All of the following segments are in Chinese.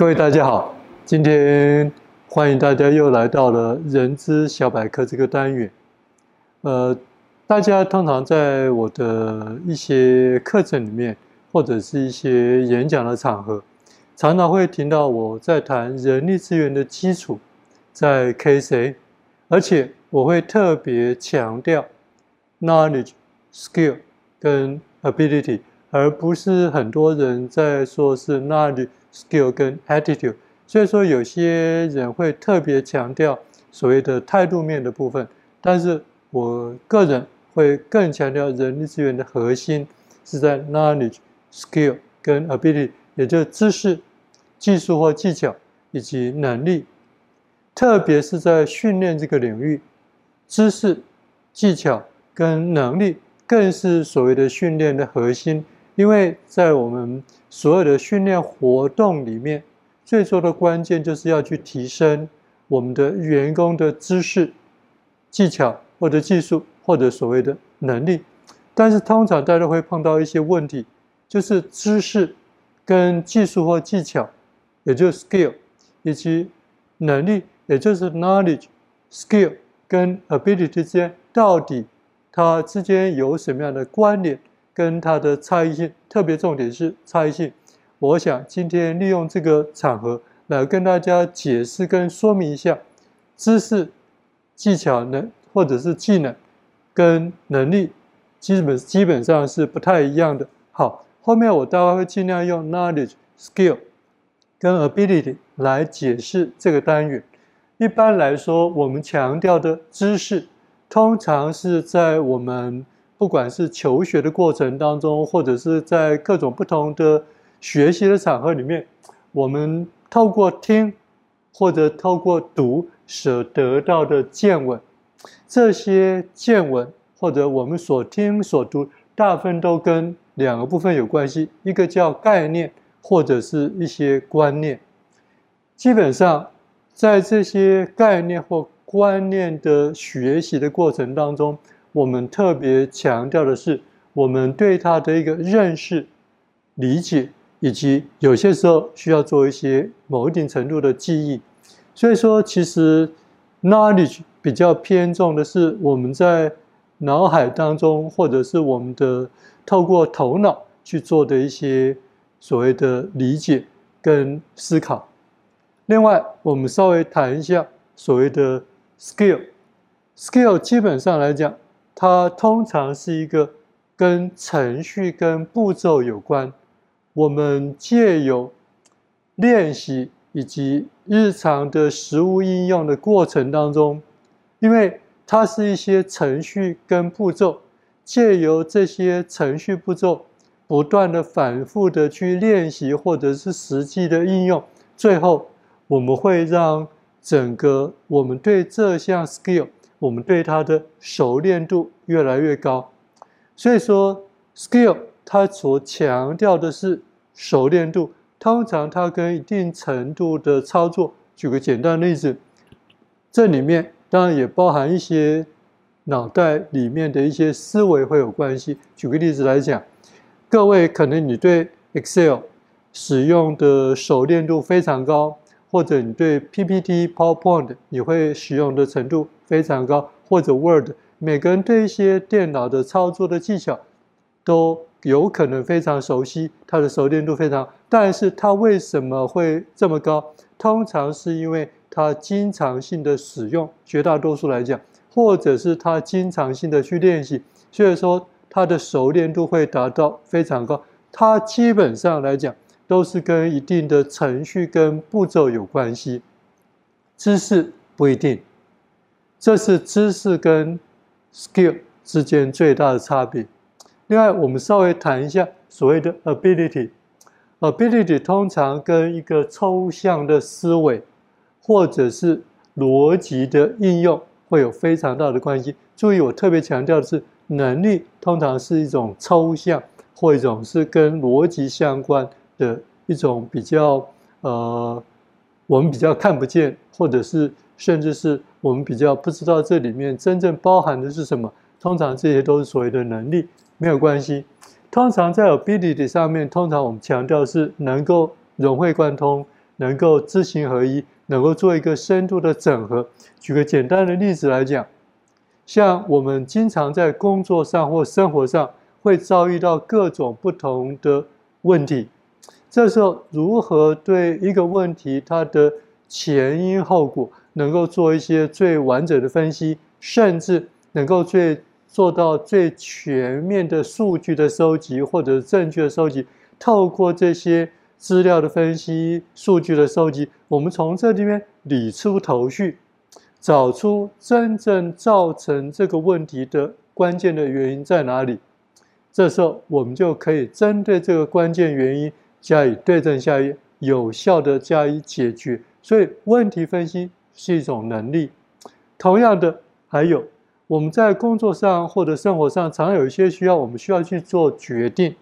各位大家好，今天欢迎大家又来到了人资小百科这个单元。呃，大家通常在我的一些课程里面，或者是一些演讲的场合，常常会听到我在谈人力资源的基础在 Case A，而且我会特别强调 knowledge、skill 跟 ability，而不是很多人在说是 knowledge。Skill 跟 attitude，所以说有些人会特别强调所谓的态度面的部分，但是我个人会更强调人力资源的核心是在 knowledge、skill 跟 ability，也就是知识、技术或技巧以及能力，特别是在训练这个领域，知识、技巧跟能力更是所谓的训练的核心。因为在我们所有的训练活动里面，最重要的关键就是要去提升我们的员工的知识、技巧或者技术或者所谓的能力。但是通常大家会碰到一些问题，就是知识跟技术或技巧，也就是 skill，以及能力，也就是 knowledge、skill 跟 ability 之间，到底它之间有什么样的关联？跟它的差异性，特别重点是差异性。我想今天利用这个场合来跟大家解释跟说明一下，知识、技巧能或者是技能跟能力，基本基本上是不太一样的。好，后面我待会会尽量用 knowledge、skill 跟 ability 来解释这个单元。一般来说，我们强调的知识，通常是在我们不管是求学的过程当中，或者是在各种不同的学习的场合里面，我们透过听或者透过读所得到的见闻，这些见闻或者我们所听所读，大部分都跟两个部分有关系，一个叫概念，或者是一些观念。基本上，在这些概念或观念的学习的过程当中，我们特别强调的是，我们对它的一个认识、理解，以及有些时候需要做一些某一定程度的记忆。所以说，其实 knowledge 比较偏重的是我们在脑海当中，或者是我们的透过头脑去做的一些所谓的理解跟思考。另外，我们稍微谈一下所谓的 skill。skill 基本上来讲，它通常是一个跟程序、跟步骤有关。我们借由练习以及日常的实务应用的过程当中，因为它是一些程序跟步骤，借由这些程序步骤，不断的反复的去练习，或者是实际的应用，最后我们会让整个我们对这项 skill。我们对它的熟练度越来越高，所以说 skill 它所强调的是熟练度，通常它跟一定程度的操作。举个简单例子，这里面当然也包含一些脑袋里面的一些思维会有关系。举个例子来讲，各位可能你对 Excel 使用的熟练度非常高。或者你对 PPT、PowerPoint 你会使用的程度非常高，或者 Word，每个人对一些电脑的操作的技巧都有可能非常熟悉，他的熟练度非常。但是它为什么会这么高？通常是因为他经常性的使用，绝大多数来讲，或者是他经常性的去练习，所以说他的熟练度会达到非常高。他基本上来讲。都是跟一定的程序跟步骤有关系，知识不一定，这是知识跟 skill 之间最大的差别。另外，我们稍微谈一下所谓的 ability。ability 通常跟一个抽象的思维或者是逻辑的应用会有非常大的关系。注意，我特别强调的是，能力通常是一种抽象或一种是跟逻辑相关的一种比较呃，我们比较看不见，或者是甚至是我们比较不知道这里面真正包含的是什么。通常这些都是所谓的能力，没有关系。通常在 ability 上面，通常我们强调是能够融会贯通，能够知行合一，能够做一个深度的整合。举个简单的例子来讲，像我们经常在工作上或生活上会遭遇到各种不同的问题，这时候如何对一个问题它的前因后果能够做一些最完整的分析，甚至能够最做到最全面的数据的收集或者证据的收集，透过这些。资料的分析、数据的收集，我们从这里面理出头绪，找出真正造成这个问题的关键的原因在哪里。这时候，我们就可以针对这个关键原因加以对症下药，有效地加以解决。所以，问题分析是一种能力。同样的，还有我们在工作上或者生活上，常有一些需要，我们需要去做决定。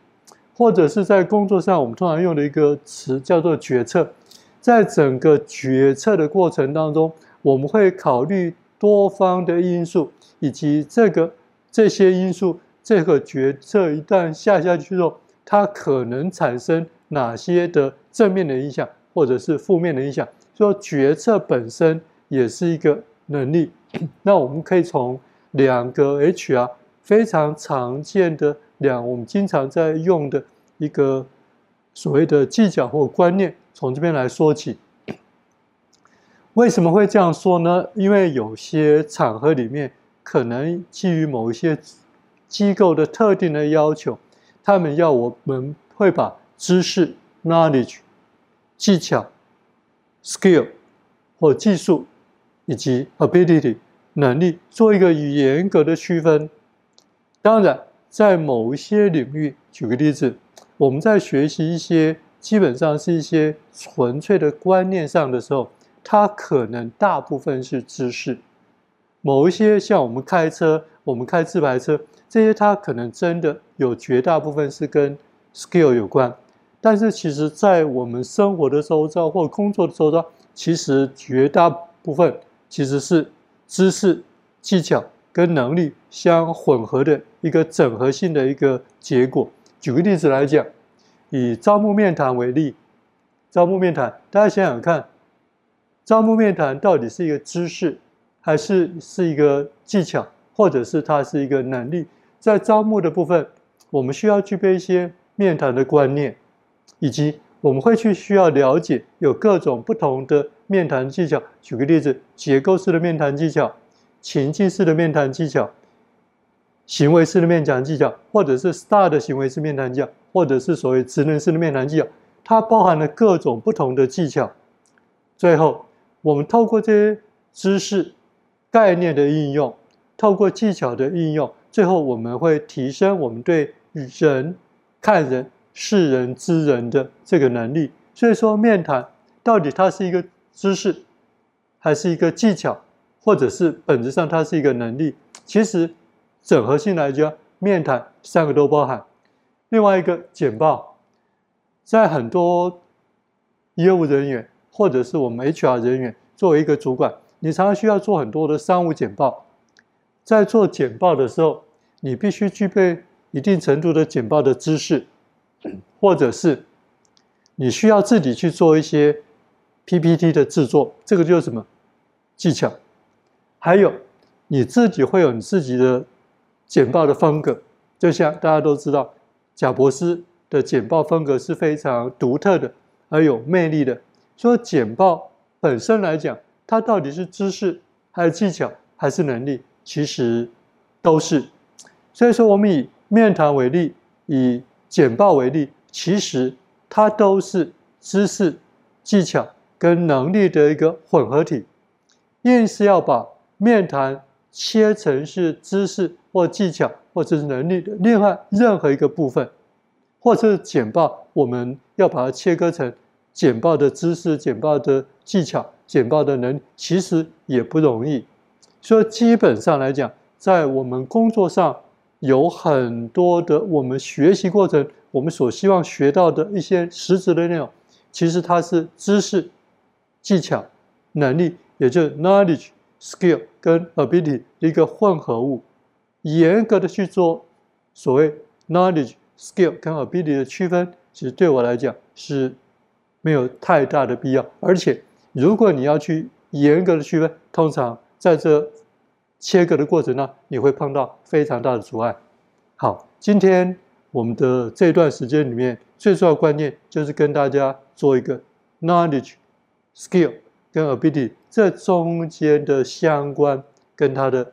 或者是在工作上，我们通常用的一个词叫做决策。在整个决策的过程当中，我们会考虑多方的因素，以及这个这些因素，这个决策一旦下下去之后，它可能产生哪些的正面的影响，或者是负面的影响。说决策本身也是一个能力。那我们可以从两个 HR 非常常见的。两，我们经常在用的一个所谓的技巧或观念，从这边来说起。为什么会这样说呢？因为有些场合里面，可能基于某一些机构的特定的要求，他们要我们会把知识 （knowledge）、技巧 （skill） 或技术以及 ability 能力做一个严格的区分。当然。在某一些领域，举个例子，我们在学习一些基本上是一些纯粹的观念上的时候，它可能大部分是知识。某一些像我们开车，我们开自排车，这些它可能真的有绝大部分是跟 skill 有关。但是其实，在我们生活的周遭或工作的周遭，其实绝大部分其实是知识、技巧。跟能力相混合的一个整合性的一个结果。举个例子来讲，以招募面谈为例，招募面谈，大家想想看，招募面谈到底是一个知识，还是是一个技巧，或者是它是一个能力？在招募的部分，我们需要具备一些面谈的观念，以及我们会去需要了解有各种不同的面谈技巧。举个例子，结构式的面谈技巧。情境式的面谈技巧，行为式的面谈技巧，或者是 STAR 的行为式面谈技巧，或者是所谓职能式的面谈技巧，它包含了各种不同的技巧。最后，我们透过这些知识、概念的应用，透过技巧的应用，最后我们会提升我们对人、看人、识人、知人的这个能力。所以说，面谈到底它是一个知识，还是一个技巧？或者是本质上它是一个能力，其实整合性来讲，面谈三个都包含。另外一个简报，在很多业务人员或者是我们 HR 人员作为一个主管，你常常需要做很多的商务简报。在做简报的时候，你必须具备一定程度的简报的知识，或者是你需要自己去做一些 PPT 的制作，这个就是什么技巧？还有，你自己会有你自己的简报的风格，就像大家都知道，贾博斯的简报风格是非常独特的，而有魅力的。说简报本身来讲，它到底是知识，还是技巧，还是能力？其实都是。所以说，我们以面谈为例，以简报为例，其实它都是知识、技巧跟能力的一个混合体，硬是要把。面谈切成是知识或技巧或者是能力的另外任何一个部分，或者是简报，我们要把它切割成简报的知识、简报的技巧、简报的能力，其实也不容易。所以基本上来讲，在我们工作上有很多的我们学习过程，我们所希望学到的一些实质的内容，其实它是知识、技巧、能力，也就是 knowledge。skill 跟 ability 一个混合物，严格的去做所谓 knowledge、skill 跟 ability 的区分，其实对我来讲是没有太大的必要。而且，如果你要去严格的区分，通常在这切割的过程呢，你会碰到非常大的阻碍。好，今天我们的这段时间里面，最重要的观念就是跟大家做一个 knowledge、skill 跟 ability 这中间的相关跟它的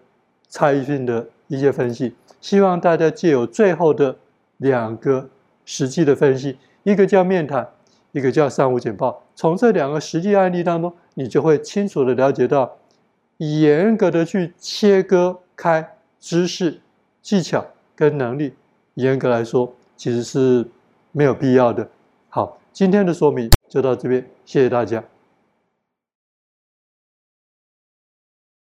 差异性的一些分析。希望大家借由最后的两个实际的分析，一个叫面谈，一个叫三五简报。从这两个实际案例当中，你就会清楚的了解到，严格的去切割开知识、技巧跟能力，严格来说其实是没有必要的。好，今天的说明就到这边，谢谢大家。